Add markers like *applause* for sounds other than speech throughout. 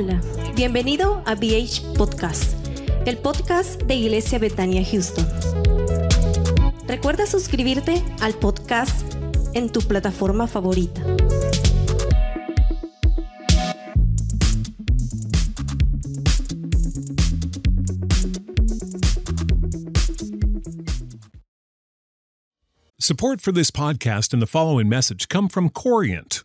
Hola, bienvenido a BH Podcast, el podcast de Iglesia Betania Houston. Recuerda suscribirte al podcast en tu plataforma favorita. Support for this podcast and the following message come from Corient.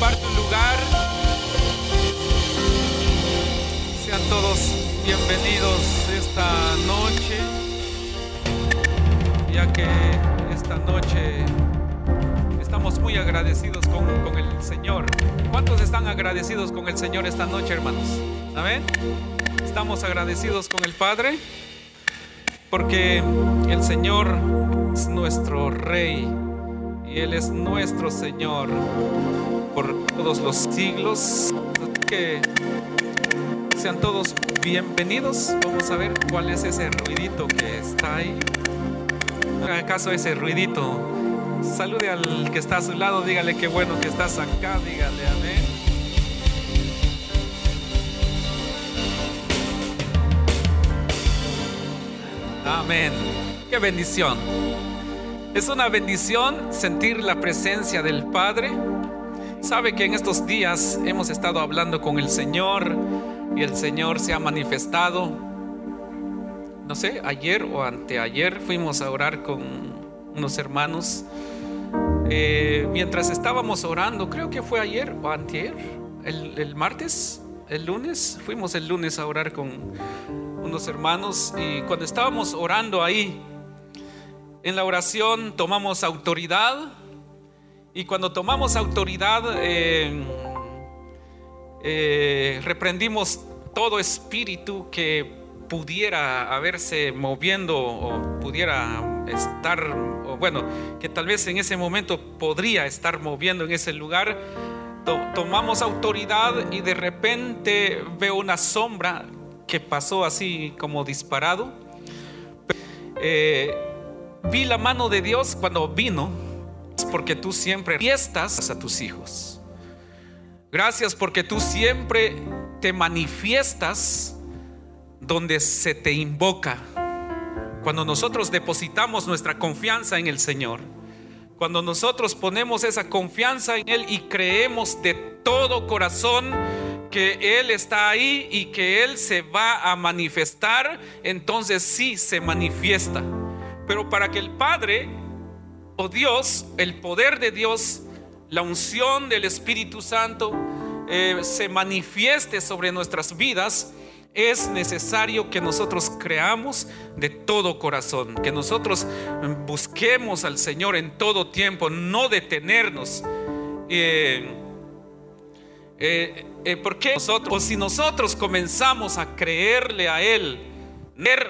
Ocupar tu lugar. Sean todos bienvenidos esta noche. Ya que esta noche estamos muy agradecidos con, con el Señor. ¿Cuántos están agradecidos con el Señor esta noche, hermanos? Amén. Estamos agradecidos con el Padre porque el Señor es nuestro Rey y Él es nuestro Señor por todos los siglos. Que sean todos bienvenidos. Vamos a ver cuál es ese ruidito que está ahí. ¿Acaso ese ruidito? Salude al que está a su lado, dígale qué bueno que estás acá, dígale amén. Amén. Qué bendición. Es una bendición sentir la presencia del Padre. Sabe que en estos días hemos estado hablando con el Señor y el Señor se ha manifestado. No sé, ayer o anteayer fuimos a orar con unos hermanos. Eh, mientras estábamos orando, creo que fue ayer o anteayer, el, el martes, el lunes, fuimos el lunes a orar con unos hermanos y cuando estábamos orando ahí, en la oración tomamos autoridad y cuando tomamos autoridad eh, eh, reprendimos todo espíritu que pudiera haberse moviendo o pudiera estar, bueno, que tal vez en ese momento podría estar moviendo en ese lugar. To- tomamos autoridad y de repente veo una sombra que pasó así como disparado. Eh, vi la mano de Dios cuando vino, porque tú siempre fiestas a tus hijos. Gracias porque tú siempre te manifiestas donde se te invoca. Cuando nosotros depositamos nuestra confianza en el Señor. Cuando nosotros ponemos esa confianza en Él y creemos de todo corazón que Él está ahí y que Él se va a manifestar, entonces sí se manifiesta. Pero para que el Padre o Dios, el poder de Dios, la unción del Espíritu Santo eh, se manifieste sobre nuestras vidas, es necesario que nosotros creamos de todo corazón, que nosotros busquemos al Señor en todo tiempo, no detenernos. Eh, eh, eh, porque o si nosotros comenzamos a creerle a Él,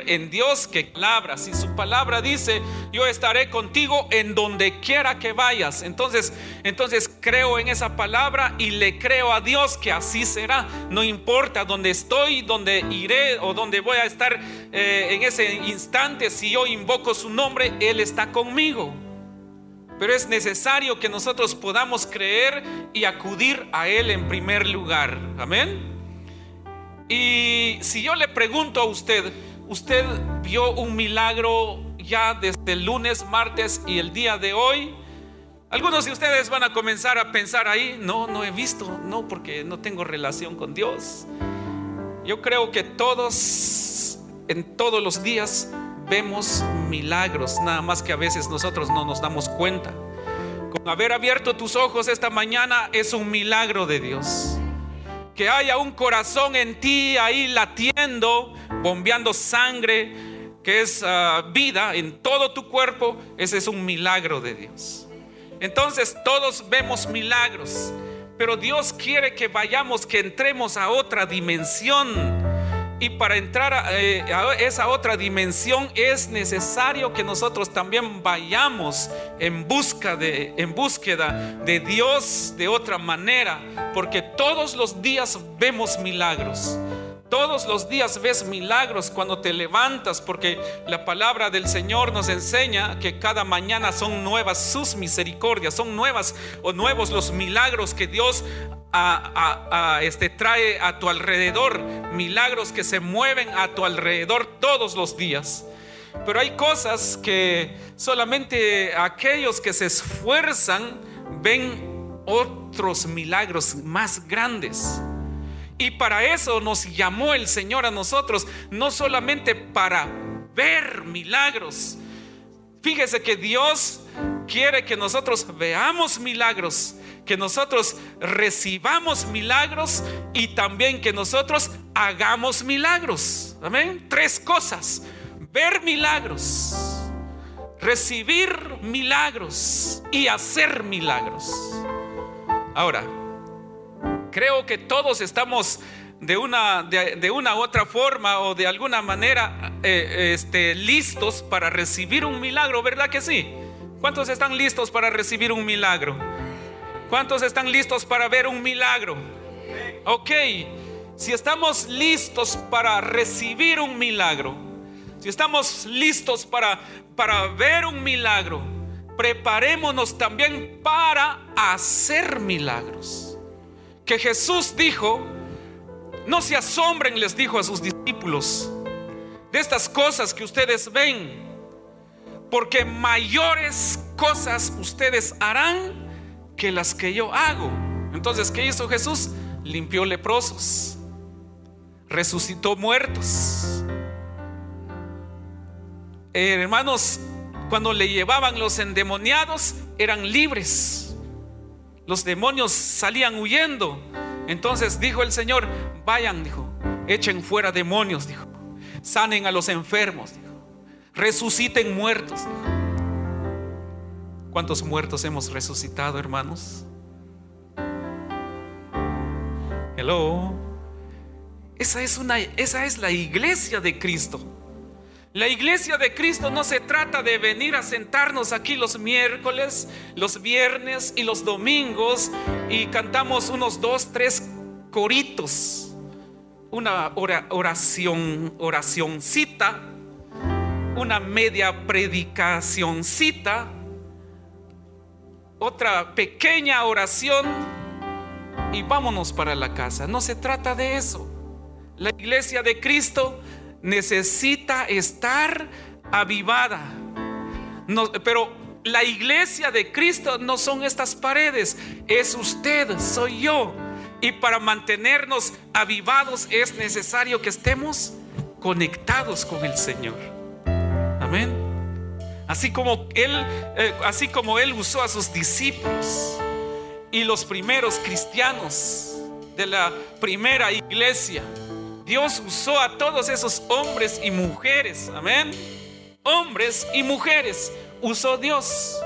en Dios que palabra. Si su palabra dice, yo estaré contigo en donde quiera que vayas. Entonces, entonces creo en esa palabra y le creo a Dios que así será. No importa dónde estoy, dónde iré o dónde voy a estar eh, en ese instante. Si yo invoco su nombre, Él está conmigo. Pero es necesario que nosotros podamos creer y acudir a Él en primer lugar. Amén. Y si yo le pregunto a usted, usted vio un milagro ya desde lunes, martes y el día de hoy. Algunos de ustedes van a comenzar a pensar ahí, no, no he visto, no, porque no tengo relación con Dios. Yo creo que todos, en todos los días, vemos milagros, nada más que a veces nosotros no nos damos cuenta. Con haber abierto tus ojos esta mañana es un milagro de Dios que haya un corazón en ti ahí latiendo, bombeando sangre, que es ah, vida en todo tu cuerpo, ese es un milagro de Dios. Entonces todos vemos milagros, pero Dios quiere que vayamos, que entremos a otra dimensión y para entrar eh, a, esa otra dimensión es necesario que nosotros también vayamos en busca de en búsqueda de Dios de otra manera, porque todos los días vemos milagros. Todos los días ves milagros cuando te levantas, porque la palabra del Señor nos enseña que cada mañana son nuevas sus misericordias, son nuevas o nuevos los milagros que Dios a, este, trae a tu alrededor, milagros que se mueven a tu alrededor todos los días. Pero hay cosas que solamente aquellos que se esfuerzan ven otros milagros más grandes. Y para eso nos llamó el Señor a nosotros, no solamente para ver milagros. Fíjese que Dios quiere que nosotros veamos milagros, que nosotros recibamos milagros y también que nosotros hagamos milagros. Amén. Tres cosas. Ver milagros, recibir milagros y hacer milagros. Ahora, creo que todos estamos de una, de, una u otra forma o de alguna manera eh, este, listos para recibir un milagro, ¿verdad que sí? ¿Cuántos están listos para recibir un milagro? ¿Cuántos están listos para ver un milagro? Ok, si estamos listos para recibir un milagro, si estamos listos para, para ver un milagro, preparémonos también para hacer milagros. Que Jesús dijo, no se asombren, les dijo a sus discípulos, de estas cosas que ustedes ven, porque mayores cosas ustedes harán que las que yo hago. Entonces, ¿qué hizo Jesús? Limpió leprosos, resucitó muertos. Eh, hermanos, cuando le llevaban los endemoniados, eran libres. Los demonios salían huyendo. Entonces dijo el Señor, vayan, dijo, echen fuera demonios, dijo, sanen a los enfermos, dijo, resuciten muertos. ¿Cuántos muertos hemos resucitado, hermanos? Hello. Esa es una esa es la iglesia de Cristo. La iglesia de Cristo no se trata de venir a sentarnos aquí los miércoles, los viernes y los domingos y cantamos unos dos, tres coritos. Una oración, oracioncita, una media predicacioncita otra pequeña oración y vámonos para la casa. No se trata de eso. La iglesia de Cristo necesita estar avivada. pero la iglesia de Cristo no son estas paredes, es usted, soy yo. Y para mantenernos avivados es necesario que estemos conectados con el Señor. Amén. Así como él, eh, así como él usó a sus discípulos y los primeros cristianos de la primera iglesia. Dios usó a todos esos hombres y mujeres, amén. Hombres y mujeres usó Dios.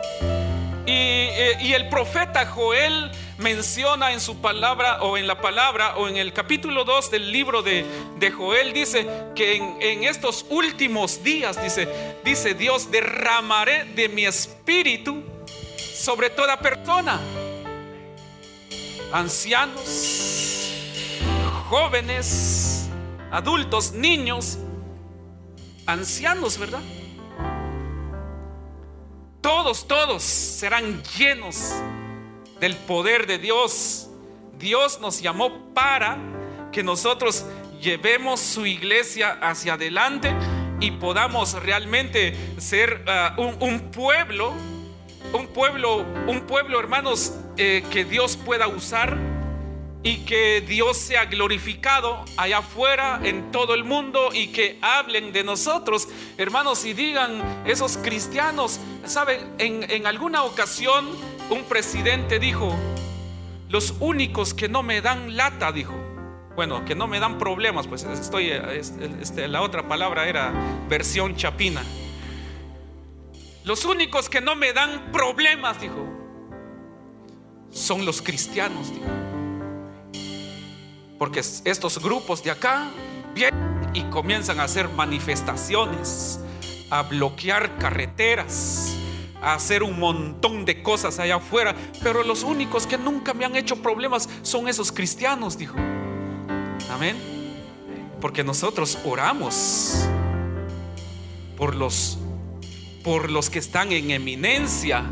Y, eh, y el profeta Joel menciona en su palabra o en la palabra o en el capítulo 2 del libro de, de Joel, dice que en, en, estos últimos días, dice, dice Dios, derramaré de mi espíritu sobre toda persona, ancianos, jóvenes, adultos, niños, ancianos, ¿verdad? Todos, todos serán llenos del poder de Dios. Dios nos llamó para que nosotros llevemos su iglesia hacia adelante y podamos realmente ser un, un, pueblo, un pueblo, un pueblo, hermanos, eh, que Dios pueda usar y que Dios sea glorificado allá afuera en todo el mundo y que hablen de nosotros, hermanos, y digan esos cristianos, ¿saben? En, alguna ocasión un presidente dijo, los únicos que no me dan lata, dijo, bueno, que no me dan problemas, pues estoy, este, la otra palabra era versión chapina. Los únicos que no me dan problemas, dijo, son los cristianos, dijo. Porque estos grupos de acá vienen y comienzan a hacer manifestaciones, a bloquear carreteras, a hacer un montón de cosas allá afuera. Pero los únicos que nunca me han hecho problemas son esos cristianos, dijo. Amén. Porque nosotros oramos por los por los que están en eminencia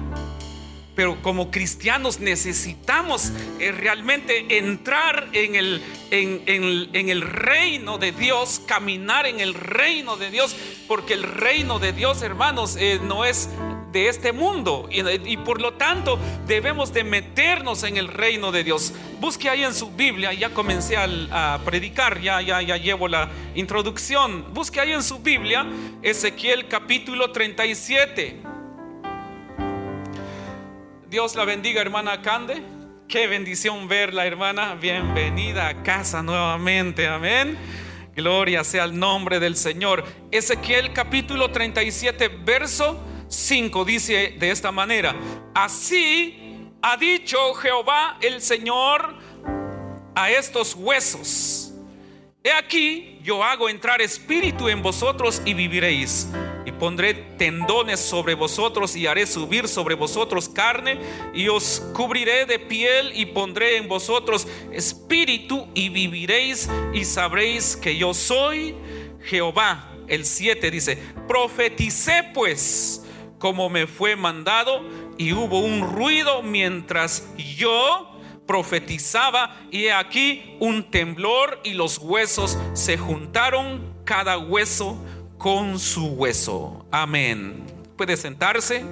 pero como cristianos necesitamos eh, realmente entrar en el, en, el, reino de Dios, caminar en el reino de Dios, porque el reino de Dios, hermanos, eh, no es de este mundo y, y, por lo tanto debemos de meternos en el reino de Dios. Busque ahí en su Biblia, ya comencé a, a predicar, ya, ya, ya llevo la introducción. Busque ahí en su Biblia Ezequiel capítulo 37. Dios la bendiga, hermana Cande. Qué bendición verla, hermana. Bienvenida a casa nuevamente. Amén. Gloria sea el nombre del Señor. Ezequiel capítulo 37, verso 5 dice de esta manera. Así ha dicho Jehová el Señor a estos huesos. He aquí, yo hago entrar espíritu en vosotros y viviréis y pondré tendones sobre vosotros y haré subir sobre vosotros carne y os cubriré de piel y pondré en vosotros espíritu y viviréis y sabréis que yo soy Jehová. El 7 dice, profeticé pues como me fue mandado y hubo un ruido mientras yo profetizaba y he aquí un temblor y los huesos se juntaron cada hueso con su hueso. Amén. Puede sentarse.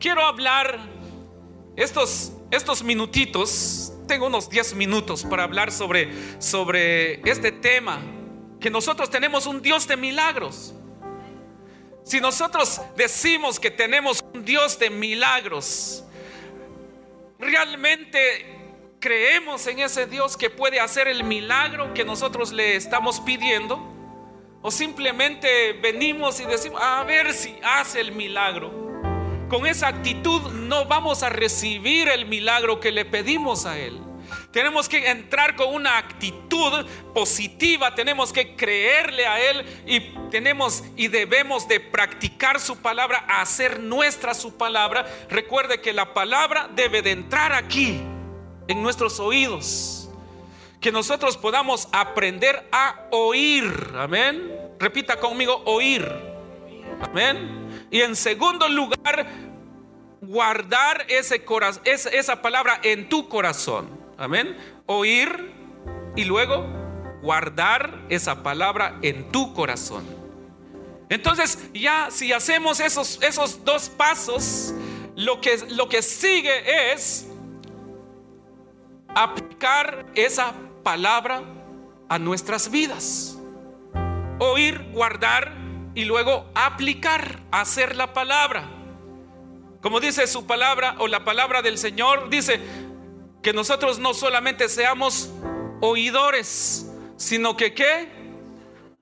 Quiero hablar estos, estos minutitos, tengo unos 10 minutos para hablar sobre, sobre este tema, que nosotros tenemos un Dios de milagros. Si nosotros decimos que tenemos un Dios de milagros, realmente creemos en ese Dios que puede hacer el milagro que nosotros le estamos pidiendo. O simplemente venimos y decimos, a ver si hace el milagro. Con esa actitud no vamos a recibir el milagro que le pedimos a Él. Tenemos que entrar con una actitud positiva, tenemos que creerle a Él y tenemos y debemos de practicar su palabra, hacer nuestra su palabra. Recuerde que la palabra debe de entrar aquí, en nuestros oídos que nosotros podamos aprender a oír. Amén. Repita conmigo, oír. Amén. Y en segundo lugar, guardar ese esa, esa palabra en tu corazón. Amén. Oír y luego guardar esa palabra en tu corazón. Entonces, ya si hacemos esos, esos dos pasos, lo que, lo que sigue es aplicar esa palabra a nuestras vidas. Oír, guardar y luego aplicar, hacer la palabra. Como dice su palabra o la palabra del Señor, dice que nosotros no solamente seamos oidores, sino que qué?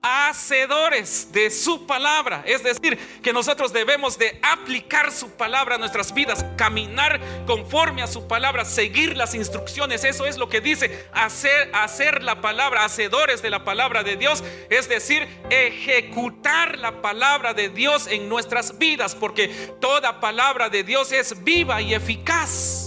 hacedores de su palabra. Es decir, que nosotros debemos de aplicar su palabra a nuestras vidas, caminar conforme a su palabra, seguir las instrucciones. Eso es lo que dice hacer, hacer la palabra, hacedores de la palabra de Dios. Es decir, ejecutar la palabra de Dios en nuestras vidas, porque toda palabra de Dios es viva y eficaz.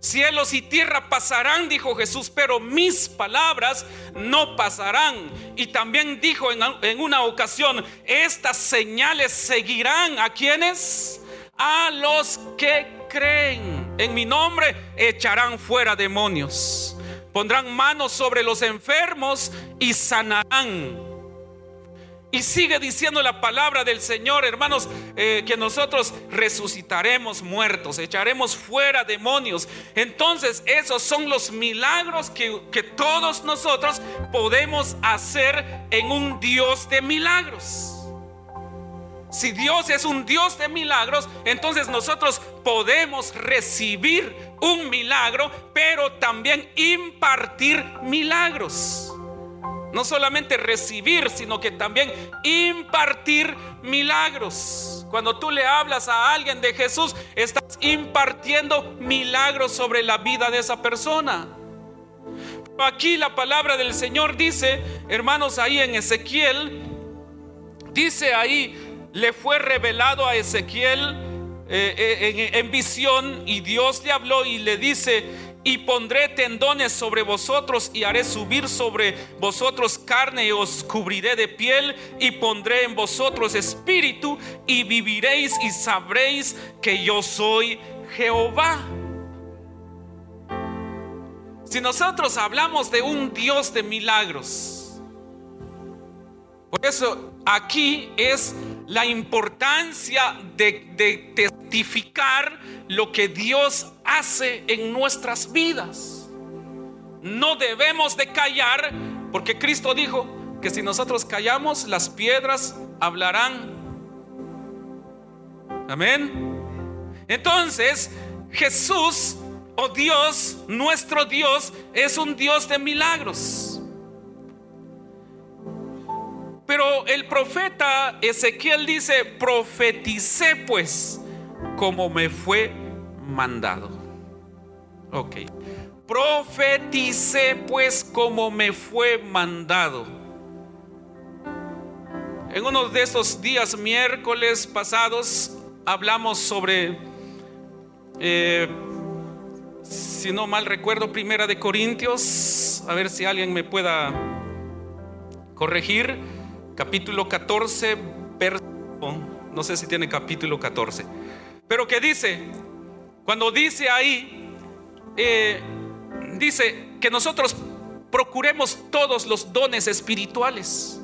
Cielos y tierra pasarán, dijo Jesús, pero mis palabras no pasarán. Y también dijo en, una ocasión, estas señales seguirán a quienes? A los que creen. En mi nombre echarán fuera demonios. Pondrán manos sobre los enfermos y sanarán. Y sigue diciendo la palabra del Señor, hermanos, eh, que nosotros resucitaremos muertos, echaremos fuera demonios. Entonces, esos son los milagros que, que todos nosotros podemos hacer en un Dios de milagros. Si Dios es un Dios de milagros, entonces nosotros podemos recibir un milagro, pero también impartir milagros. No solamente recibir, sino que también impartir milagros. Cuando tú le hablas a alguien de Jesús, estás impartiendo milagros sobre la vida de esa persona. Aquí la palabra del Señor dice, hermanos, ahí en Ezequiel, dice ahí, le fue revelado a Ezequiel eh, eh, en visión y Dios le habló y le dice, y pondré tendones sobre vosotros y haré subir sobre vosotros carne y os cubriré de piel y pondré en vosotros espíritu y viviréis y sabréis que yo soy Jehová. Si nosotros hablamos de un Dios de milagros, por eso aquí es la importancia de, testificar lo que Dios hace en nuestras vidas. No debemos de callar, porque Cristo dijo que si nosotros callamos, las piedras hablarán. Amén. Entonces, Jesús o oh Dios, nuestro Dios, es un Dios de milagros. Pero el profeta Ezequiel dice, profeticé pues como me fue mandado. Ok. Profeticé pues como me fue mandado. En uno de esos días miércoles pasados hablamos sobre, eh, si no mal recuerdo, Primera de Corintios, a ver si alguien me pueda corregir, capítulo 14, no sé si tiene capítulo 14, pero que dice, cuando dice ahí, eh, dice que nosotros procuremos todos los dones espirituales.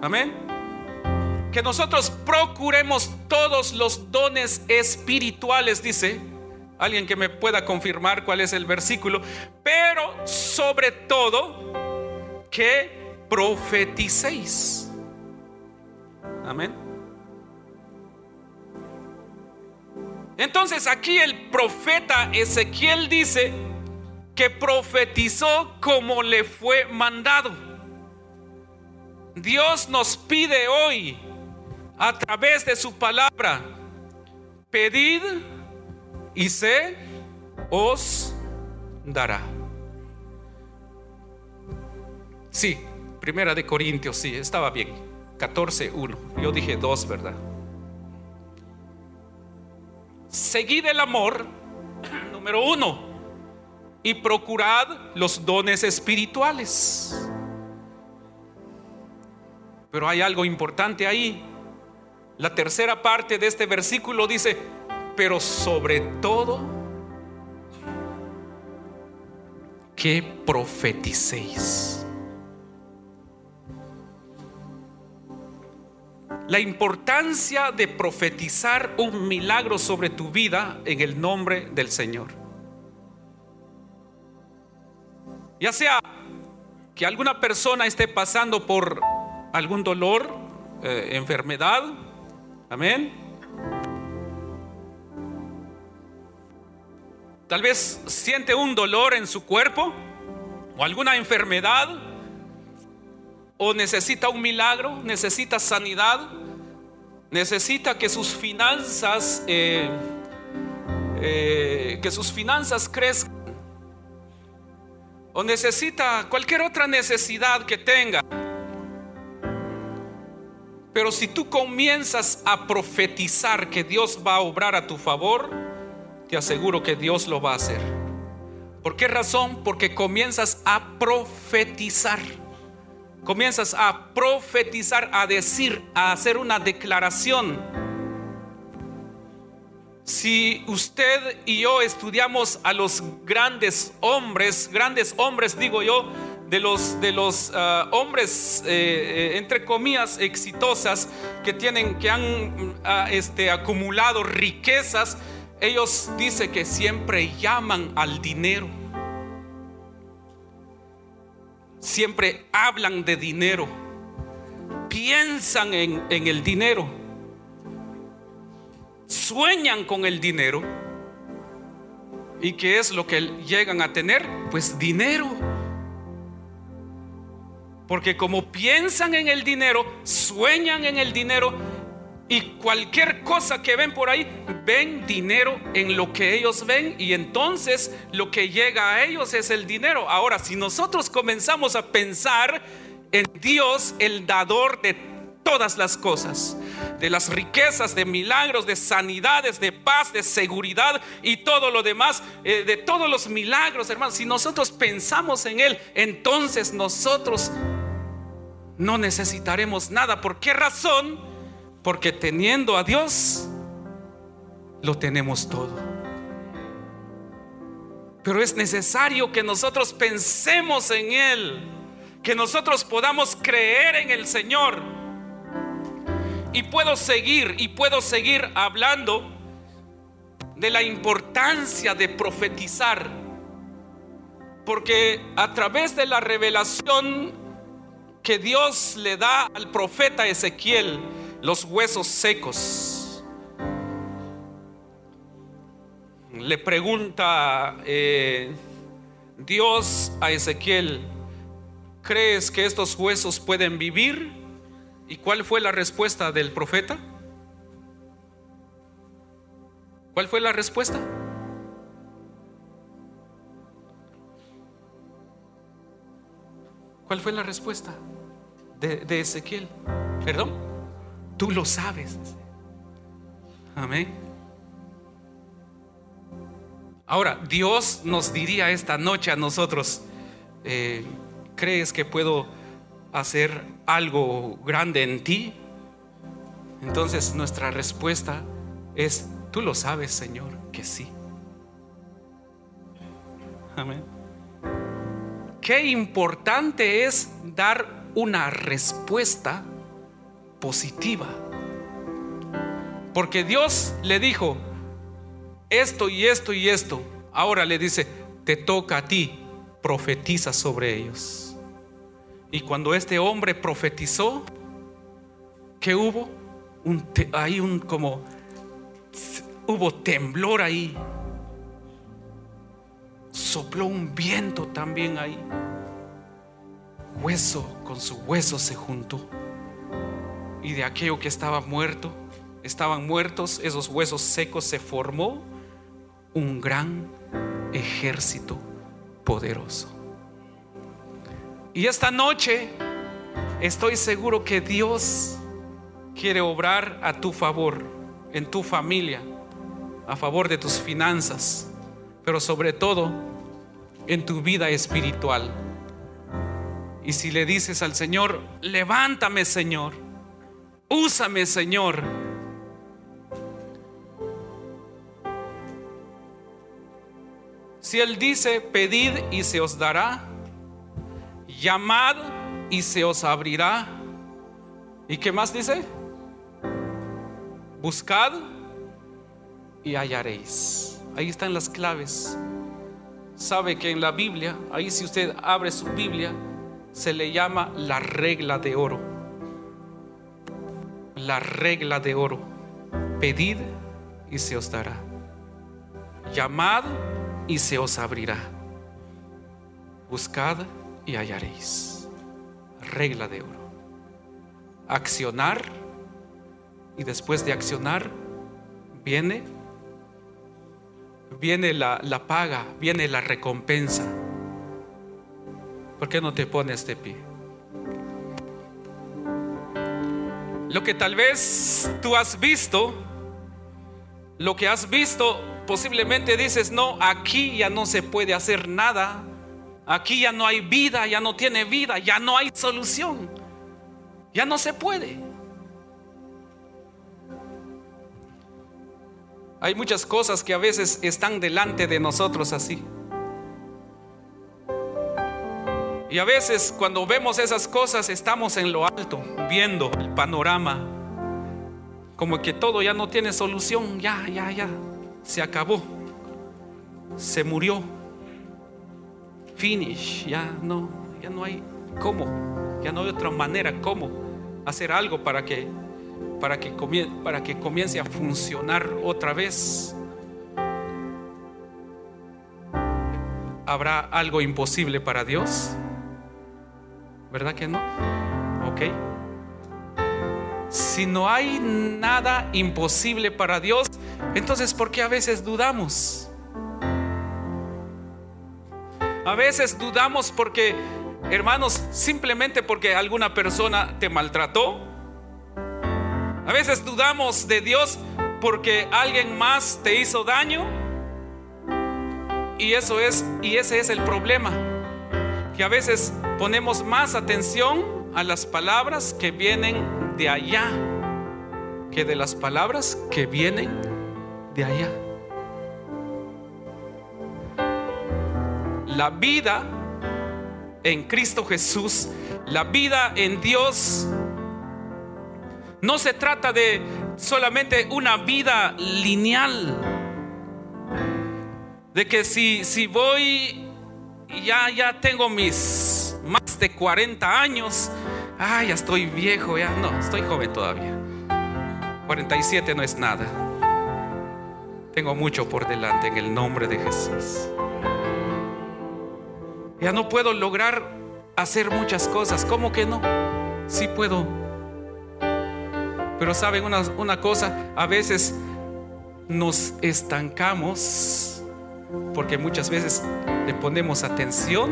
Amén. Que nosotros procuremos todos los dones espirituales, dice. Alguien que me pueda confirmar cuál es el versículo. Pero sobre todo, que profeticéis. Amén. Entonces aquí el profeta Ezequiel dice que profetizó como le fue mandado. Dios nos pide hoy a través de su palabra, pedid y se os dará. Sí, primera de Corintios, sí, estaba bien. 14.1. Yo dije 2, ¿verdad? seguid el amor, *clears throat* número uno, y procurad los dones espirituales. Pero hay algo importante ahí. La tercera parte de este versículo dice, pero sobre todo, que profeticéis. La importancia de profetizar un milagro sobre tu vida en el nombre del Señor. Ya sea que alguna persona esté pasando por algún dolor, eh, enfermedad, amén. Tal vez siente un dolor en su cuerpo o alguna enfermedad o necesita un milagro, necesita sanidad, necesita que sus finanzas, eh, eh, que sus finanzas crezcan, o necesita cualquier otra necesidad que tenga. Pero si tú comienzas a profetizar que Dios va a obrar a tu favor, te aseguro que Dios lo va a hacer. ¿Por qué razón? Porque comienzas a profetizar. Comienzas a profetizar, a decir, a hacer una declaración. Si usted y yo estudiamos a los grandes hombres, grandes hombres digo yo, de los, de los ah, hombres, eh, eh, entre comillas, exitosas, que tienen, que han ah, este, acumulado riquezas, ellos dicen que siempre llaman al dinero. Siempre hablan de dinero. Piensan en, en el dinero. Sueñan con el dinero. ¿Y qué es lo que llegan a tener? Pues dinero. Porque como piensan en el dinero, sueñan en el dinero, y cualquier cosa que ven por ahí, ven dinero en lo que ellos ven y entonces lo que llega a ellos es el dinero. Ahora, si nosotros comenzamos a pensar en Dios, el dador de todas las cosas, de las riquezas, de milagros, de sanidades, de paz, de seguridad y todo lo demás, eh, de todos los milagros, hermanos, si nosotros pensamos en Él, entonces nosotros no necesitaremos nada. ¿Por qué razón? Porque teniendo a Dios, lo tenemos todo. Pero es necesario que nosotros pensemos en Él, que nosotros podamos creer en el Señor. Y puedo seguir, y puedo seguir hablando de la importancia de profetizar. Porque a través de la revelación que Dios le da al profeta Ezequiel, los huesos secos. Le pregunta eh, Dios a Ezequiel, ¿crees que estos huesos pueden vivir? ¿Y cuál fue la respuesta del profeta? ¿Cuál fue la respuesta? ¿Cuál fue la respuesta de, de Ezequiel? ¿Perdón? Tú lo sabes. Amén. Ahora, Dios nos diría esta noche a nosotros, eh, ¿crees que puedo hacer algo grande en ti? Entonces nuestra respuesta es, tú lo sabes, Señor, que sí. Amén. Qué importante es dar una respuesta positiva. Porque Dios le dijo esto y esto y esto. Ahora le dice, te toca a ti, profetiza sobre ellos. Y cuando este hombre profetizó, ¿qué hubo? Un hay un como hubo temblor ahí. Sopló un viento también ahí. Hueso con su hueso se juntó y de aquello que estaba muerto, estaban muertos, esos huesos secos, se formó un gran ejército poderoso. Y esta noche estoy seguro que Dios quiere obrar a tu favor, en tu familia, a favor de tus finanzas, pero sobre todo en tu vida espiritual. Y si le dices al Señor, levántame Señor, Úsame, Señor. Si Él dice, pedid y se os dará, llamad y se os abrirá. ¿Y qué más dice? Buscad y hallaréis. Ahí están las claves. Sabe que en la Biblia, ahí si usted abre su Biblia, se le llama la regla de oro la regla de oro. Pedid y se os dará. Llamad y se os abrirá. Buscad y hallaréis. regla de oro. Accionar y después de accionar viene viene la, la paga, viene la recompensa. ¿Por qué no te pones de pie? Lo que tal vez tú has visto, lo que has visto, posiblemente dices, no, aquí ya no se puede hacer nada, aquí ya no hay vida, ya no tiene vida, ya no hay solución, ya no se puede. Hay muchas cosas que a veces están delante de nosotros así. Y a veces cuando vemos esas cosas estamos en lo alto, viendo el panorama, como que todo ya no tiene solución, ya, ya, ya, se acabó, se murió, finish, ya no, ya no hay cómo, ya no hay otra manera cómo hacer algo para que, para que, para que comience a funcionar otra vez. ¿Habrá algo imposible para Dios? ¿Verdad que no? Ok. Si no hay nada imposible para Dios, entonces ¿por qué a veces dudamos? A veces dudamos porque, hermanos, simplemente porque alguna persona te maltrató. A veces dudamos de Dios porque alguien más te hizo daño. Y eso es, y ese es el problema que a veces ponemos más atención a las palabras que vienen de allá que de las palabras que vienen de allá. La vida en Cristo Jesús, la vida en Dios, no se trata de solamente una vida lineal. De que si, si voy ya, ya tengo mis más de 40 años. Ah, ya estoy viejo, ya. No, estoy joven todavía. 47 no es nada. Tengo mucho por delante en el nombre de Jesús. Ya no puedo lograr hacer muchas cosas. ¿Cómo que no? Sí puedo. Pero saben una, una cosa, a veces nos estancamos porque muchas veces le ponemos atención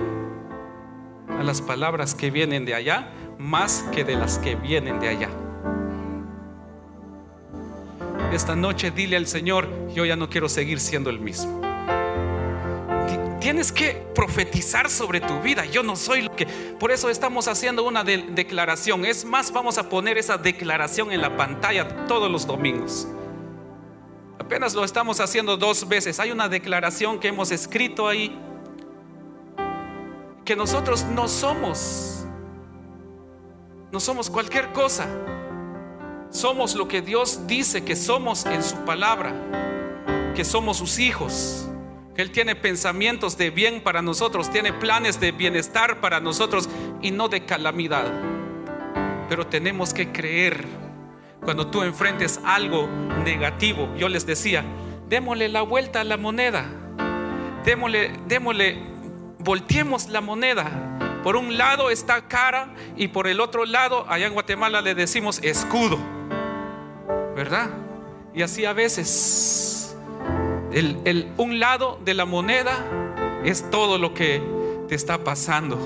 a las palabras que vienen de allá más que de las que vienen de allá. Esta noche dile al Señor, yo ya no quiero seguir siendo el mismo. Tienes que profetizar sobre tu vida. Yo no soy lo que... Por eso estamos haciendo una declaración. Es más, vamos a poner esa declaración en la pantalla todos los domingos. Apenas lo estamos haciendo dos veces. Hay una declaración que hemos escrito ahí. Que nosotros no somos. No somos cualquier cosa. Somos lo que Dios dice que somos en su palabra. Que somos sus hijos. Que Él tiene pensamientos de bien para nosotros. Tiene planes de bienestar para nosotros y no de calamidad. Pero tenemos que creer cuando tú enfrentes algo negativo, yo les decía, démosle la vuelta a la moneda. Démosle, démosle, volteemos la moneda. Por un lado está cara y por el otro lado, allá en Guatemala le decimos escudo. ¿Verdad? Y así a veces, el, el, un lado de la moneda es todo lo que te está pasando,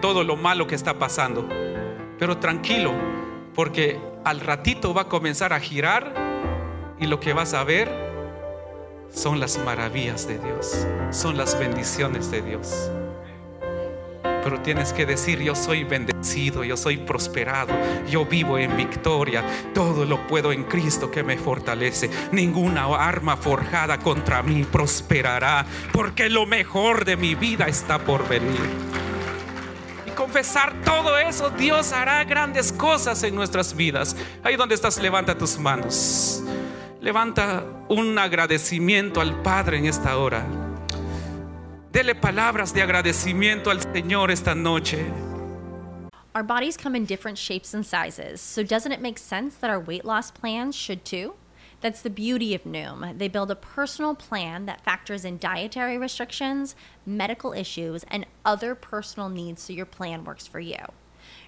todo lo malo que está pasando. Pero tranquilo, porque al ratito va a comenzar a girar y lo que vas a ver son las maravillas de Dios, son las bendiciones de Dios. Pero tienes que decir, yo soy bendecido, yo soy prosperado, yo vivo en victoria, todo lo puedo en Cristo que me fortalece. Ninguna arma forjada contra mí prosperará, porque lo mejor de mi vida está por venir confesar todo eso, Dios hará grandes cosas en nuestras vidas. Ahí donde estás, levanta tus manos. Levanta un agradecimiento al Padre en esta hora. Dele palabras de agradecimiento al Señor esta noche. Our bodies come in different shapes and sizes, so doesn't it make sense that our weight loss plans should too? That's the beauty of Noom. They build a personal plan that factors in dietary restrictions, medical issues, and other personal needs so your plan works for you.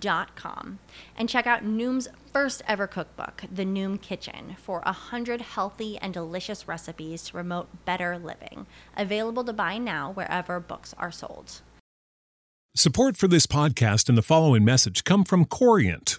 Dot com and check out Noom's first ever cookbook, The Noom Kitchen, for a hundred healthy and delicious recipes to promote better living. Available to buy now wherever books are sold. Support for this podcast and the following message come from Corient.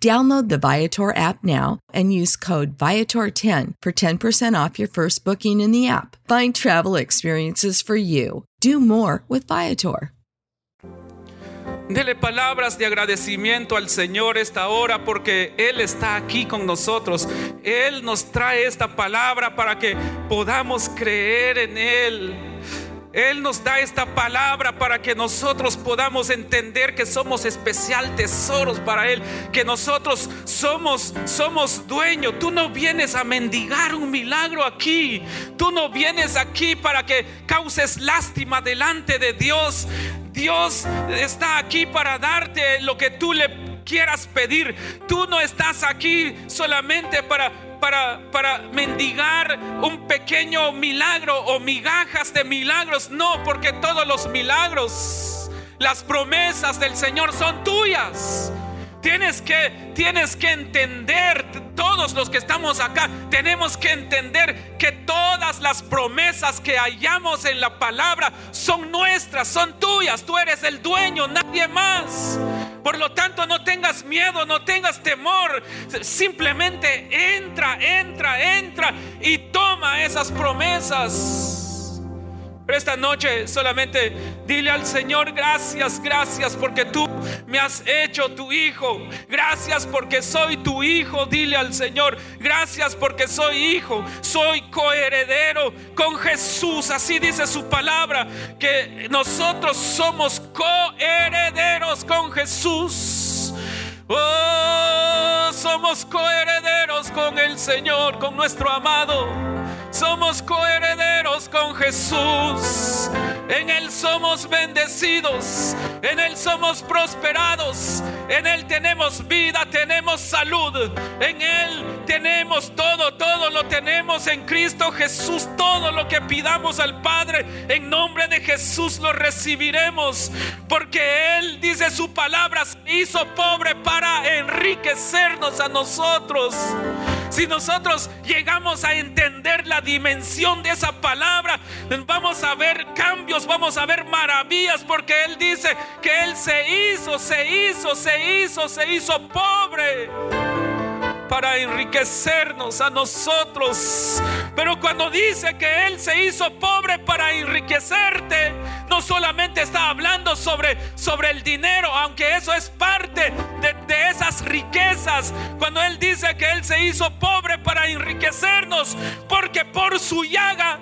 Download the Viator app now and use code Viator10 for 10% off your first booking in the app. Find travel experiences for you. Do more with Viator. Dele palabras de agradecimiento al Señor esta hora porque Él está aquí con nosotros. Él nos trae esta palabra para que podamos creer en Él. Él nos da esta palabra para que nosotros podamos entender que somos especial tesoros para Él, que nosotros somos, somos dueños. Tú no vienes a mendigar un milagro aquí. Tú no vienes aquí para que causes lástima delante de Dios. Dios está aquí para darte lo que tú le quieras pedir. Tú no estás aquí solamente para para, para mendigar un pequeño milagro o migajas de milagros. No, porque todos los milagros, las promesas del Señor son tuyas. Tienes que, tienes que entender, todos los que estamos acá, tenemos que entender que todas las promesas que hallamos en la palabra son nuestras, son tuyas. Tú eres el dueño, nadie más. Por lo tanto, no tengas miedo, no tengas temor. Simplemente entra, entra, entra y toma esas promesas. Pero esta noche solamente dile al Señor gracias, gracias porque tú me has hecho tu hijo. Gracias porque soy tu hijo. Dile al Señor gracias porque soy hijo. Soy coheredero con Jesús. Así dice su palabra que nosotros somos coherederos con Jesús. Oh, somos coherederos con el Señor, con nuestro amado. Somos coherederos con Jesús. En Él somos bendecidos. En Él somos prosperados. En Él tenemos vida, tenemos salud. En Él tenemos todo, todo lo tenemos en Cristo Jesús. Todo lo que pidamos al Padre en nombre de Jesús lo recibiremos. Porque Él dice su palabra, hizo pobre para enriquecernos a nosotros. Si nosotros llegamos a entender la dimensión de esa palabra, vamos a ver cambios, vamos a ver maravillas, porque Él dice que Él se hizo, se hizo, se hizo, se hizo pobre para enriquecernos a nosotros. Pero cuando dice que Él se hizo pobre para enriquecerte, no solamente está hablando sobre, sobre el dinero, aunque eso es parte de, de esas riquezas. Cuando Él dice que Él se hizo pobre para enriquecernos, porque por su llaga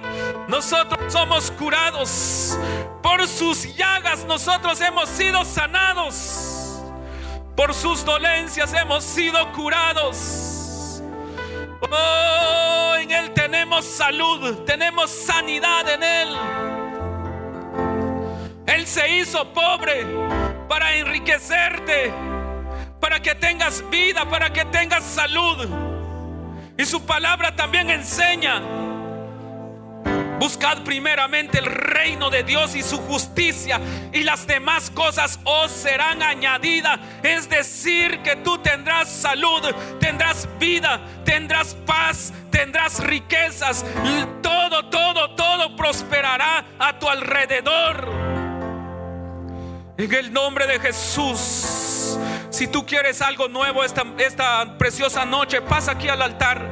nosotros somos curados. Por sus llagas nosotros hemos sido sanados. Por sus dolencias hemos sido curados. Oh, en Él tenemos salud, tenemos sanidad en Él. Él se hizo pobre para enriquecerte, para que tengas vida, para que tengas salud. Y su palabra también enseña Buscad primeramente el reino de Dios y su justicia y las demás cosas os serán añadidas. Es decir, que tú tendrás salud, tendrás vida, tendrás paz, tendrás riquezas. Todo, todo, todo prosperará a tu alrededor. En el nombre de Jesús. Si tú quieres algo nuevo esta, esta preciosa noche, pasa aquí al altar.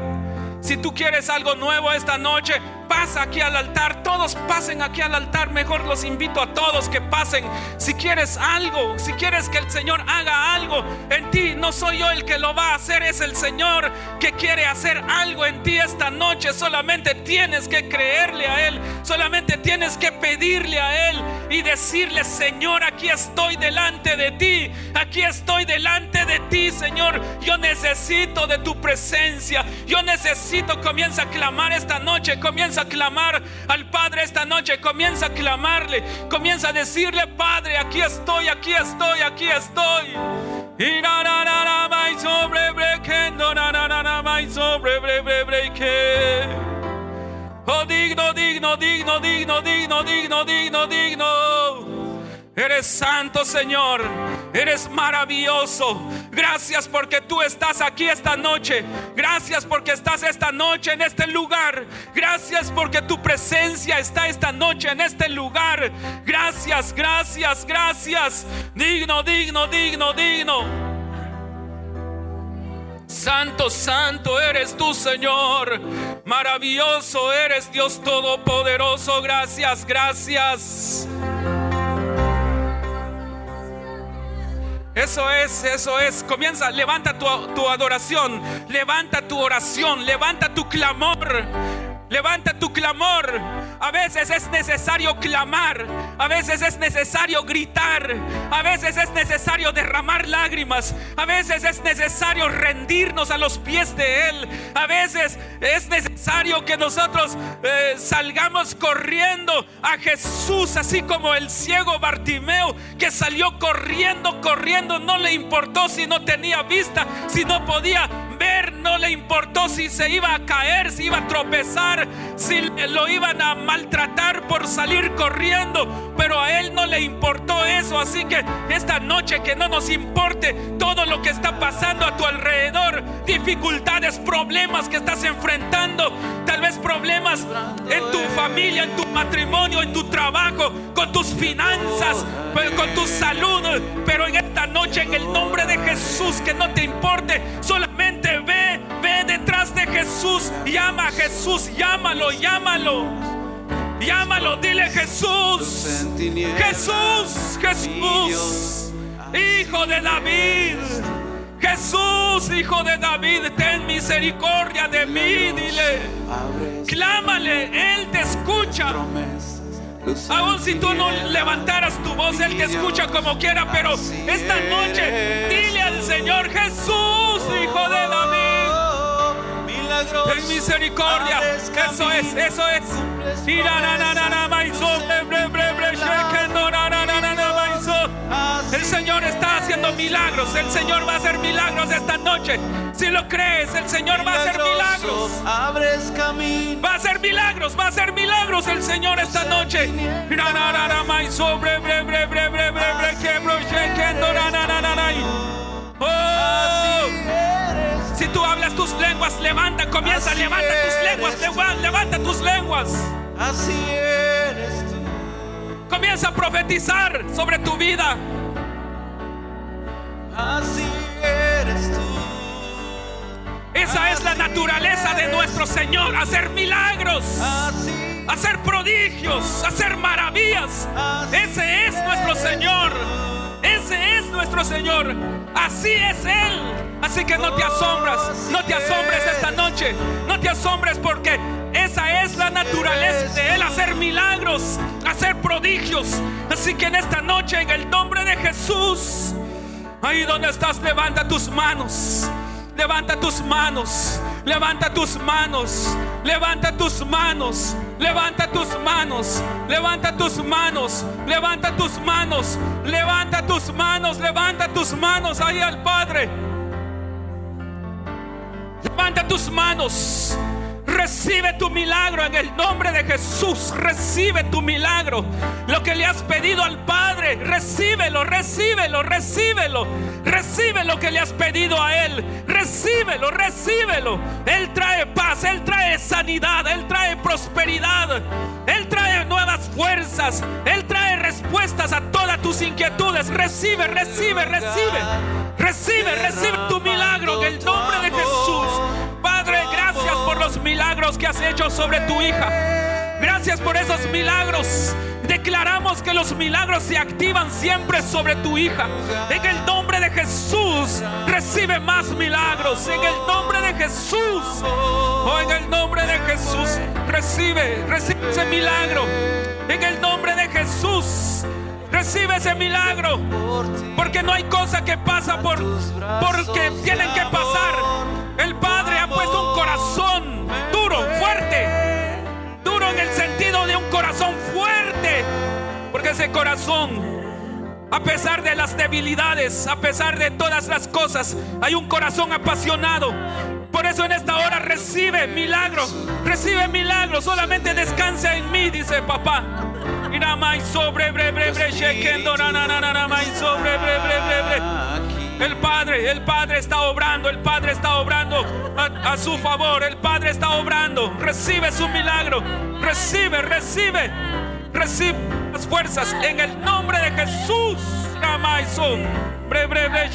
Si tú quieres algo nuevo esta noche, pasa aquí al altar. Todos pasen aquí al altar. Mejor los invito a todos que pasen. Si quieres algo, si quieres que el Señor haga algo en ti, no soy yo el que lo va a hacer, es el Señor que quiere hacer algo en ti esta noche. Solamente tienes que creerle a Él. Solamente tienes que pedirle a Él y decirle, Señor, aquí estoy delante de ti. Aquí estoy delante de ti, Señor. Yo necesito de tu presencia. Yo necesito, comienza a clamar esta noche. Comienza a clamar al Padre esta noche. Comienza a clamarle. Comienza a decirle, Padre, aquí estoy, aquí estoy, aquí estoy. Y na na na na mai sobre na na na na mai sobre. Oh digno, digno, digno, digno, digno, digno, digno, digno. Eres santo, Señor. Eres maravilloso. Gracias porque tú estás aquí esta noche. Gracias porque estás esta noche en este lugar. Gracias porque tu presencia está esta noche en este lugar. Gracias, gracias, gracias. Digno, digno, digno, digno. Santo, santo eres tú, Señor. Maravilloso eres Dios Todopoderoso. Gracias, gracias. Eso es, eso es. Comienza, levanta tu, tu, adoración, levanta tu oración, levanta tu clamor. Levanta tu clamor. A veces es necesario clamar. A veces es necesario gritar. A veces es necesario derramar lágrimas. A veces es necesario rendirnos a los pies de Él. A veces es necesario que nosotros eh, salgamos corriendo a Jesús, así como el ciego Bartimeo que salió corriendo, corriendo. No le importó si no tenía vista, si no podía ver, no le importó si se iba a caer, si iba a tropezar, si lo iban a maltratar por salir corriendo, pero a él no le importó eso, así que esta noche que no nos importe todo lo que está pasando a tu alrededor, dificultades, problemas que estás enfrentando, tal vez problemas en tu familia, en tu matrimonio, en tu trabajo, con tus finanzas, con tu salud, pero en esta noche en el nombre de Jesús que no te importe, solamente ve, ve detrás de Jesús, llama a Jesús, llámalo, llámalo. Llámalo, dile Jesús. Jesús, Jesús. Hijo de David. Jesús, hijo de David, ten misericordia de mí, dile. Clámale, Él te escucha. Aún si tú no levantaras tu voz, Él te escucha como quiera, pero esta noche dile al Señor Jesús, hijo de David. En misericordia, eso es, eso es. El Señor está haciendo milagros. El Señor va a hacer milagros esta noche. Si lo crees, el Señor va a hacer milagros. Va a hacer milagros, va a hacer milagros el Señor esta noche. Oh, si tú hablas tus lenguas, levanta, comienza, levanta tus lenguas, levanta, levanta tus lenguas. Así eres tú, Comienza a profetizar sobre tu vida. Así eres tú. Esa es la naturaleza de nuestro Señor, hacer milagros, hacer prodigios, hacer maravillas. Ese es nuestro Señor. Ese es nuestro Señor. Así es Él. Así que no te asombras, no te asombres esta noche. No te asombres porque esa es la naturaleza de Él, hacer milagros, hacer prodigios. Así que en esta noche, en el nombre de Jesús, ahí donde estás, levanta tus manos. Levanta tus manos, levanta tus manos, levanta tus manos, levanta tus manos, levanta tus manos, levanta tus manos, levanta tus manos, levanta tus manos ahí al Padre. Levanta tus manos. Recibe tu milagro en el nombre de Jesús. Recibe tu milagro. Lo que le has pedido al Padre, recíbelo, recíbelo, recíbelo. Recibe lo que le has pedido a Él. Recíbelo, recíbelo. Él trae paz, Él trae sanidad, Él trae prosperidad. Él trae nuevas fuerzas. Él trae respuestas a todas tus inquietudes. Recibe, recibe, recibe. Recibe, recibe tu milagro en el nombre de Jesús. Milagros que has hecho sobre tu hija. Gracias por esos milagros. Declaramos que los milagros se activan siempre sobre tu hija. En el nombre de Jesús, recibe más milagros. En el nombre de Jesús. Oh, en el nombre de Jesús, recibe, recibe ese milagro. En el nombre de Jesús. Recibe ese milagro. Porque no hay cosa que pasa por porque tienen que pasar. El Padre ha puesto un corazón ese corazón a pesar de las debilidades, a pesar de todas las cosas, hay un corazón apasionado. Por eso en esta hora recibe milagro, recibe milagro, solamente descansa en mí, dice papá. El Padre, el Padre está obrando, el Padre está obrando a, a su favor, el Padre está obrando. Recibe su milagro, recibe, recibe, recibe las fuerzas en el nombre de Jesús. Bre bre bre.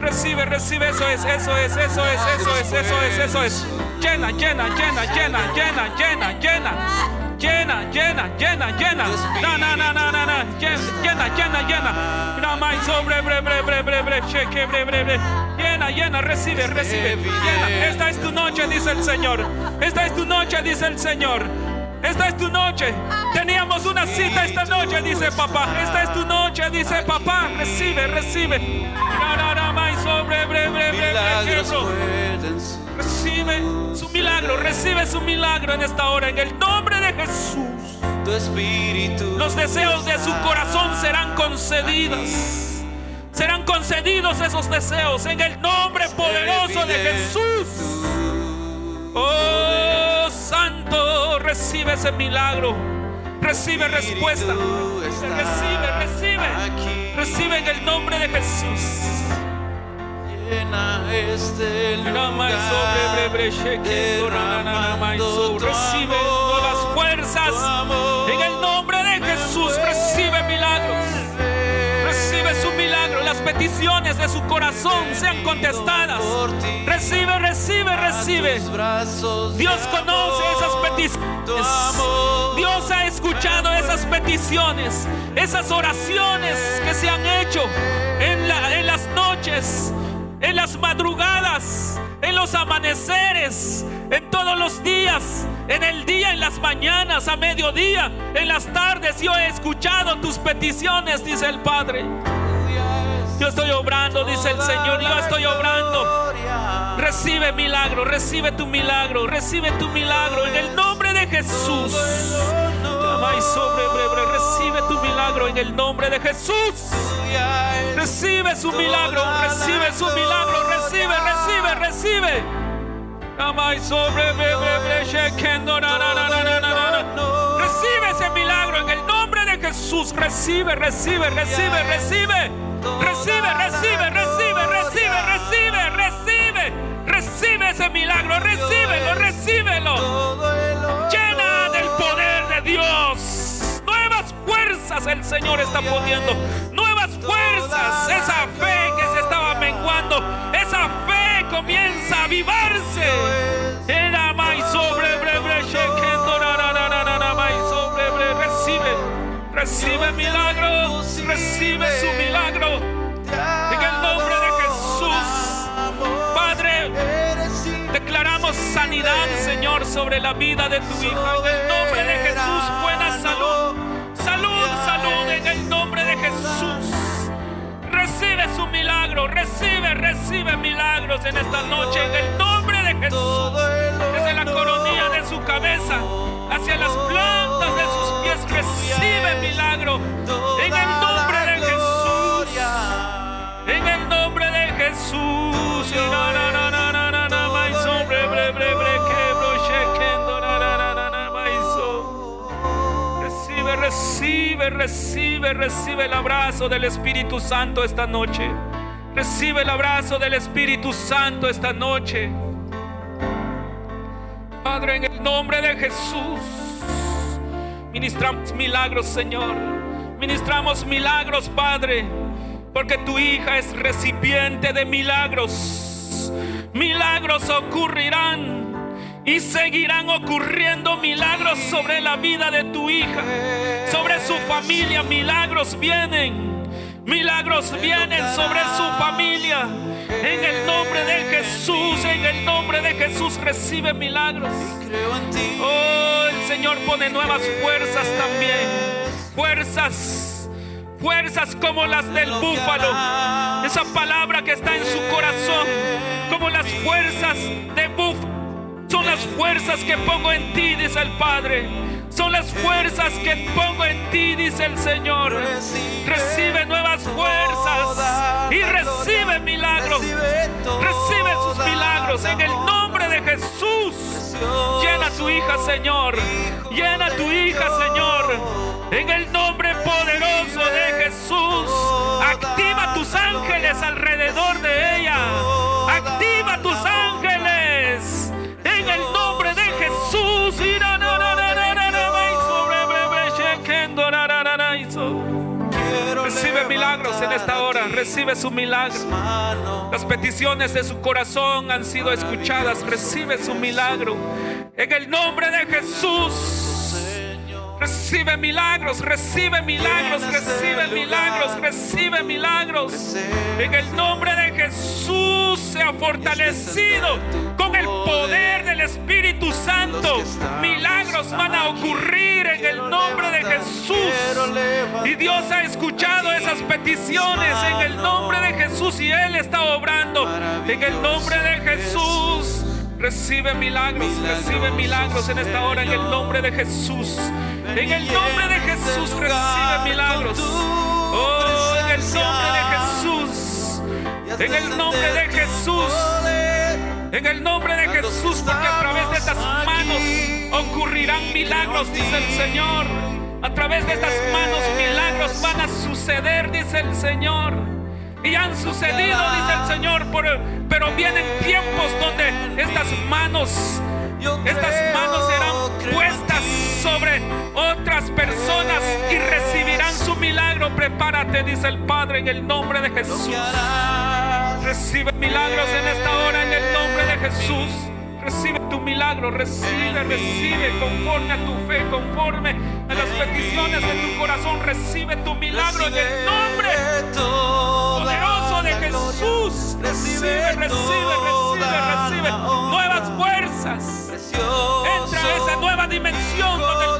Recibe, recibe, eso es, eso es, eso es, eso es, eso es, eso es. Llena, llena, llena, llena, llena, llena, llena. Llena, llena, llena, llena. Na, na, na, na, na, na. Llena, llena, llena. Na, mai, sobre, bre, bre, bre, bre, bre, cheque, bre, bre, bre. Llena, llena, recibe, recibe. Llena. Esta es tu noche, dice el Señor. Esta es tu noche, dice el Señor. Esta es tu noche. Teníamos una cita esta noche, dice papá. Esta es tu noche, dice papá. Recibe, recibe. Recibe su milagro, recibe su milagro en esta hora, en el nombre de Jesús. Tu espíritu. Los deseos de su corazón serán concedidos. Serán concedidos esos deseos en el nombre poderoso de Jesús. Oh, recibe ese milagro. Recibe respuesta. Recibe, recibe. Recibe en el nombre de Jesús. Este lugar. Recibe amor, nuevas fuerzas. Peticiones de su corazón sean contestadas. Recibe, recibe, recibe. Dios conoce esas peticiones. Dios ha escuchado esas peticiones, esas oraciones que se han hecho en, la- en las noches, en las madrugadas, en los amaneceres, en todos los días, en el día, en las mañanas, a mediodía, en las tardes. Yo he escuchado tus peticiones, dice el Padre. Yo estoy obrando, dice el Señor, yo estoy obrando. Recibe milagro, recibe tu milagro, recibe tu milagro en el nombre de Jesús. Recibe tu milagro en el nombre de Jesús. Recibe su milagro, recibe su milagro, recibe, recibe, recibe. Sobre Jesús. Recibe, recibe, recibe, recibe. Recibe, recibe, recibe, recibe, recibe, ese milagro. Recíbelo, recíbelo. Llena del poder de Dios. Nuevas fuerzas el Señor está poniendo. Nuevas fuerzas. Esa fe que se estaba menguando. Esa fe comienza a avivarse. Era recibe milagros. Recibe su milagro. En el nombre de Jesús. Padre, Declaramos sanidad, Señor, sobre la vida de tu hija. En el nombre de Jesús, buena salud. Salud, salud, en el nombre de Jesús. Recibe su milagro, recibe, recibe milagros en esta noche. En el nombre de Jesús. Desde la coronilla de su cabeza hacia las plantas de sus pies, recibe milagro. En el nombre de Jesús. En el nombre de Jesús. Recibe, recibe, recibe, recibe el abrazo del Espíritu Santo esta noche. Recibe el abrazo del Espíritu Santo esta noche. Padre, en nombre de Jesús, ministramos milagros, Señor. Ministramos milagros, Padre, porque tu hija es recipiente de milagros. Milagros ocurrirán y seguirán ocurriendo milagros sobre la vida de tu hija, sobre su familia. Milagros vienen. Milagros vienen sobre su familia. En el nombre de Jesús, en el nombre de Jesús recibe milagros. Oh, el Señor pone nuevas fuerzas también. Fuerzas, fuerzas como las del búfalo. Esa palabra que está en su corazón, como las fuerzas de búfalo. Son las fuerzas que pongo en ti, dice el Padre. Son las fuerzas que pongo en ti, dice el Señor. Recibe nuevas fuerzas y recibe. Recibe sus milagros en el nombre de Jesús. Llena a tu hija, Señor. Llena a tu hija, Señor. En el nombre poderoso de Jesús. Activa tus ángeles alrededor de ella. En esta hora. Recibe su milagro. Las peticiones de su corazón han sido escuchadas. Recibe su milagro. En el nombre de Jesús. Recibe milagros, recibe milagros, recibe milagros, recibe milagros. En el nombre de Jesús sea fortalecido con el poder del Espíritu Santo. Milagros van a ocurrir en el nombre de Jesús. Y Dios ha escuchado esas peticiones en el nombre de Jesús y Él está obrando en el nombre de Jesús. Recibe milagros, recibe milagros en esta hora en el nombre de Jesús. En el nombre de Jesús recibe milagros. Oh, en el nombre de Jesús. En el nombre de Jesús. En el nombre de Jesús, porque a través de estas manos ocurrirán milagros, dice el Señor. A través de estas manos milagros van a suceder, dice el Señor. Y han sucedido, dice el Señor, por- pero vienen tiempos donde estas manos, estas manos serán puestas sobre otras personas y recibirán su milagro. Prepárate, dice el Padre, en el nombre de Jesús. Recibe milagros en esta hora, en el nombre de Jesús. Recibe tu milagro, recibe, recibe conforme a tu fe, conforme a las peticiones de tu corazón. Recibe tu milagro en el nombre Jesús. Recibe, recibe, recibe, recibe nuevas fuerzas. Entra a esa nueva dimensión donde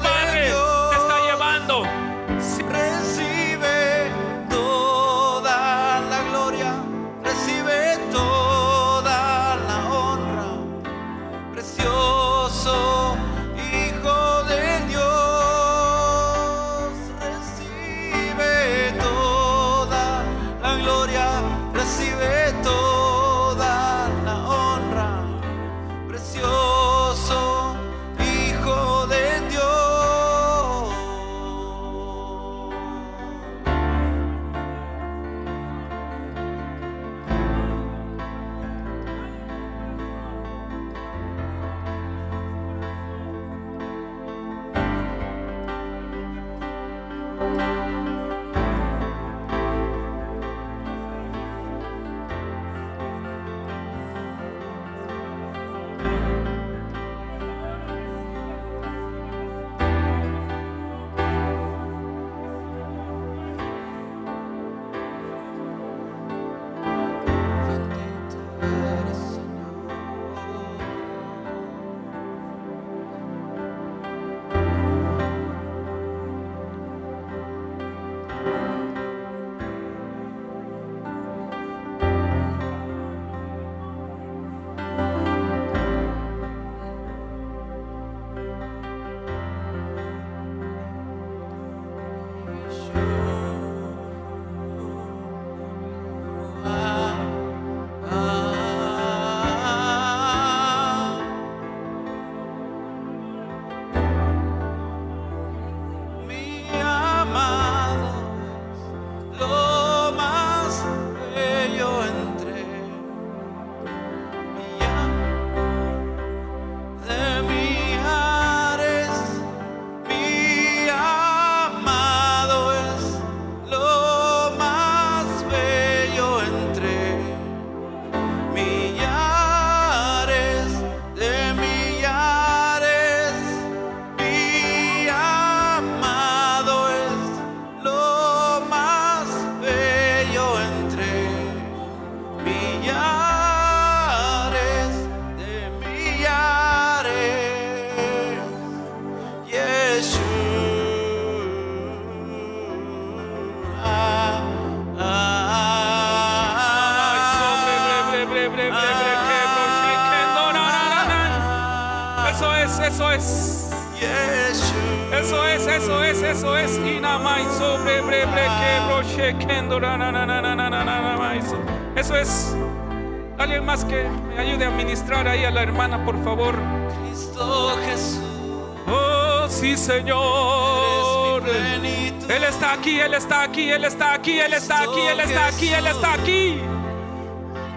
aquí, Él está aquí, Él está aquí, Él está aquí, Él está aquí, Él está aquí.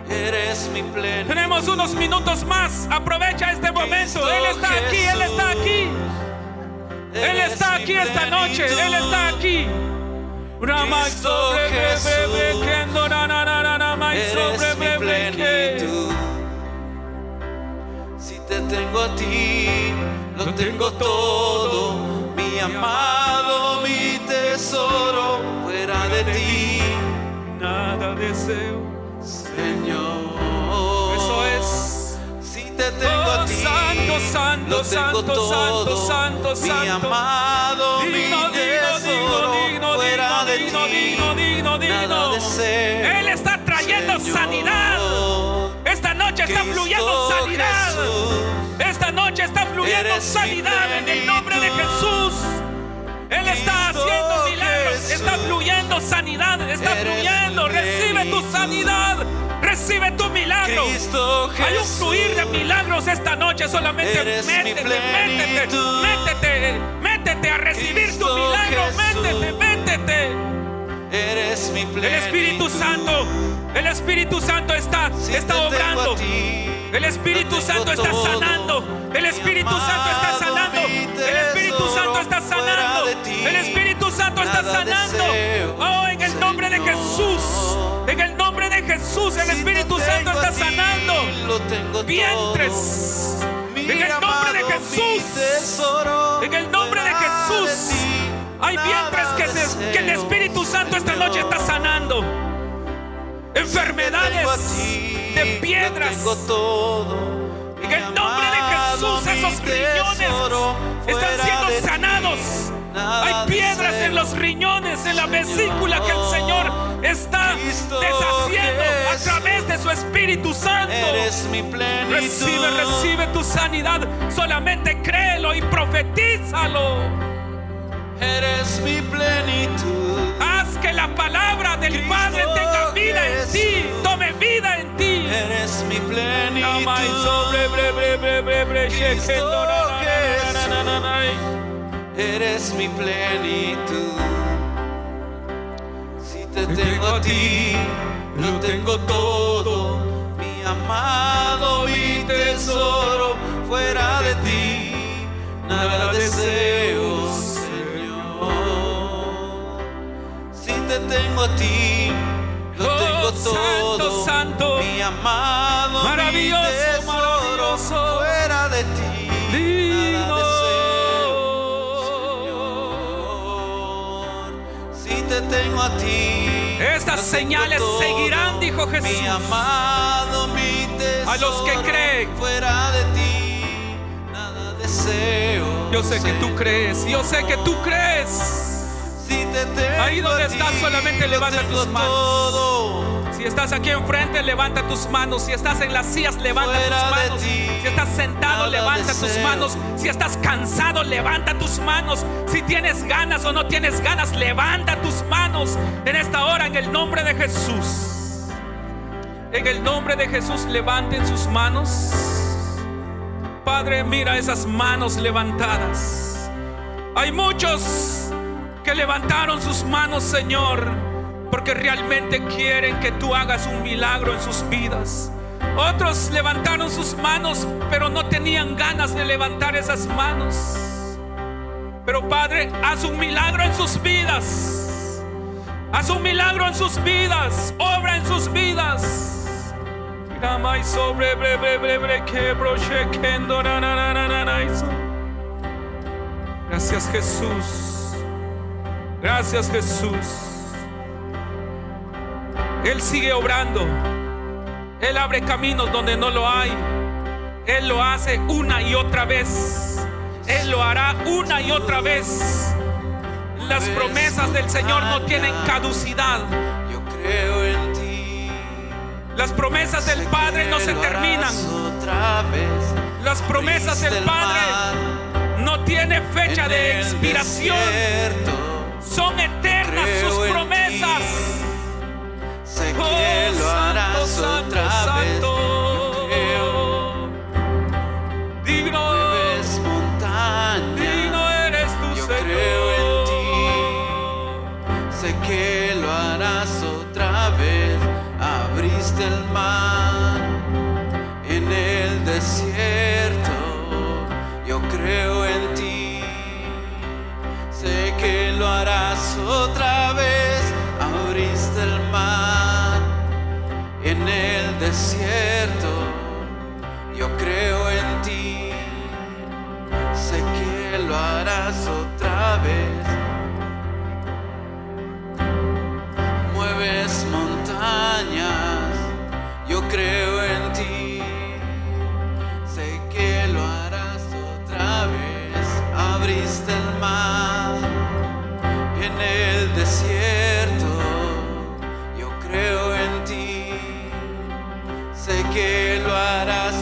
Eres mi plenitud. Tenemos unos minutos más. Aprovecha este momento. Él está aquí, Él está aquí. Él está aquí esta noche. Él está aquí. Sobre kendo, na, na, na, na, na, mai. Si te tengo a ti, lo tengo todo. Mi amado, tesoro, fuera de ti, Nada deseo. Señor. Eso es. Si te tengo Oh, a ti, santo, santo, santo, todo. santo, santo, Mi santo. amado, mi Digno, digno, tesoro, digno, fuera de ti, nada deseo. Él está trayendo sanidad. Esta noche está fluyendo sanidad. Esta noche está fluyendo mi sanidad en el nombre de. Jesús. Él está haciendo milagros. Está fluyendo sanidad. Está fluyendo. Recibe tu sanidad. Recibe tu milagro. Hay un fluir de milagros esta noche. Solamente métete, métete, métete, métete a recibir tu milagro. Métete, métete. Eres mi. El Espíritu Santo, el Espíritu Santo está, está obrando. El Espíritu Santo está sanando. El Espíritu Santo está sanando. El Espíritu Santo está sanando. Está sanando. Oh, en el nombre de. Jesús. En el nombre de Jesús, el Espíritu Santo está sanando. Vientres. En el nombre de Jesús. En el nombre de Jesús. Hay vientres que, se- que el Espíritu Santo esta noche está sanando. Enfermedades de piedras. En el nombre de Jesús, esos riñones están siendo sanados. Hay piedras en los riñones, en la vesícula que el Señor está Cristo deshaciendo a través de su Espíritu Santo. Recibe, recibe tu sanidad. Solamente créelo y profetízalo. Eres mi plenitud. Haz que la palabra del Cristo Padre tenga vida en ti, tome vida en ti. Eres mi plenitud. Amai sobre bre, bre, bre, bre, bre, Cristo Eres mi plenitud. Si te Te tengo a ti, lo tengo todo. Mi amado, mi tesoro, fuera de ti, nada deseo, Señor. Si te tengo a ti, lo Oh, tengo santo, todo. santo. mi amado, Maravilloso, te tengo a ti, Estas señales todo. seguirán, dijo Jesús. Mi amado, mi tesoro, A los que creen. fuera de ti, nada deseo. Yo sé que tú crees, yo sé que tú crees. Si te tengo Ahí donde estás, solamente levanta tus manos. todo. Si estás aquí enfrente, levanta tus manos. Si estás en las sillas, levanta Fuera tus manos. ti, Si estás sentado, levanta tus manos. Si estás cansado, levanta tus manos. Si tienes ganas o no tienes ganas, levanta tus manos en esta hora en el nombre de Jesús. En el nombre de Jesús, levanten sus manos. Padre, mira esas manos levantadas. Hay muchos que levantaron sus manos, Señor, porque realmente quieren que tú hagas un milagro en sus vidas. Otros levantaron sus manos, pero no tenían ganas de levantar esas manos. Pero Padre, haz un milagro en sus vidas. Haz un milagro en sus vidas. Obra en sus vidas. Ramai sobre bre bre Él sigue obrando. Él abre caminos donde no lo hay. Él lo hace una y otra vez. Él lo hará una y otra vez. Las promesas del Señor no tienen caducidad. Yo creo en ti. Las promesas del Padre no se terminan. Las promesas del el Padre mar tiene fecha de expiración. Son eternas sus promesas. Sé Oh, que lo harás santo, otra santo, vez. Yo creo. Digno, Mueves montañas. digno eres tu Yo Señor. creo en ti. Sé que lo harás otra vez. Abriste el mar en el desierto. Yo creo en ti. Sé que lo harás otra vez. Abriste el mar en el desierto. Yo creo en ti. Sé que lo harás otra vez. Mueves montañas, yo creo en ti. Sé que lo harás otra vez. Abriste el mar que lo harás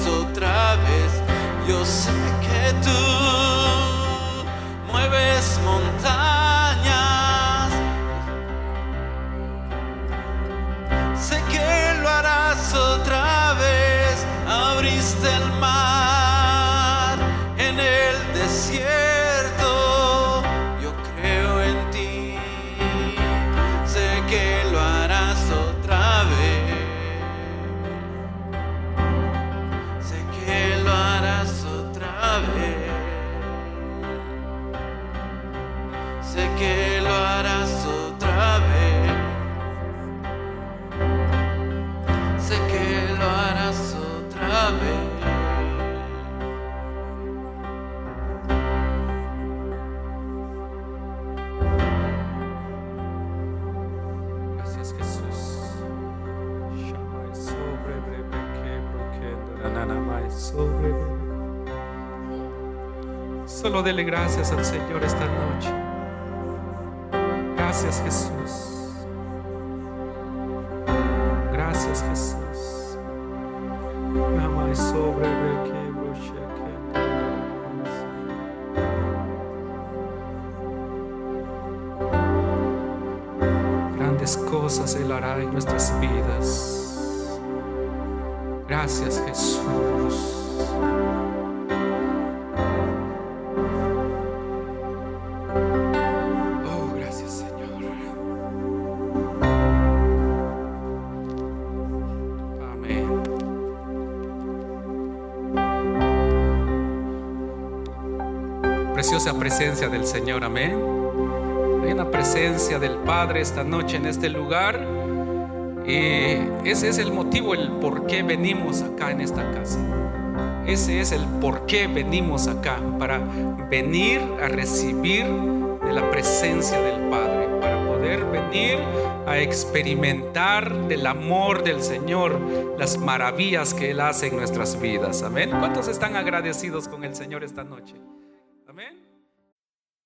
Gracias al Señor esta presencia del Señor, amén. Hay una presencia del Padre esta noche en este lugar. Y ese es el motivo, el por qué venimos acá en esta casa. Ese es el por qué venimos acá, para venir a recibir de la presencia del Padre, para poder venir a experimentar del amor del Señor, las maravillas que Él hace en nuestras vidas. Amén. ¿Cuántos están agradecidos con el Señor esta noche? Amén.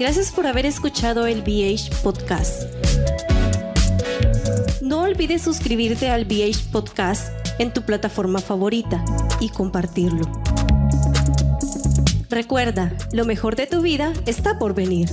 Gracias por haber escuchado el BH Podcast. No olvides suscribirte al BH Podcast en tu plataforma favorita y compartirlo. Recuerda, lo mejor de tu vida está por venir.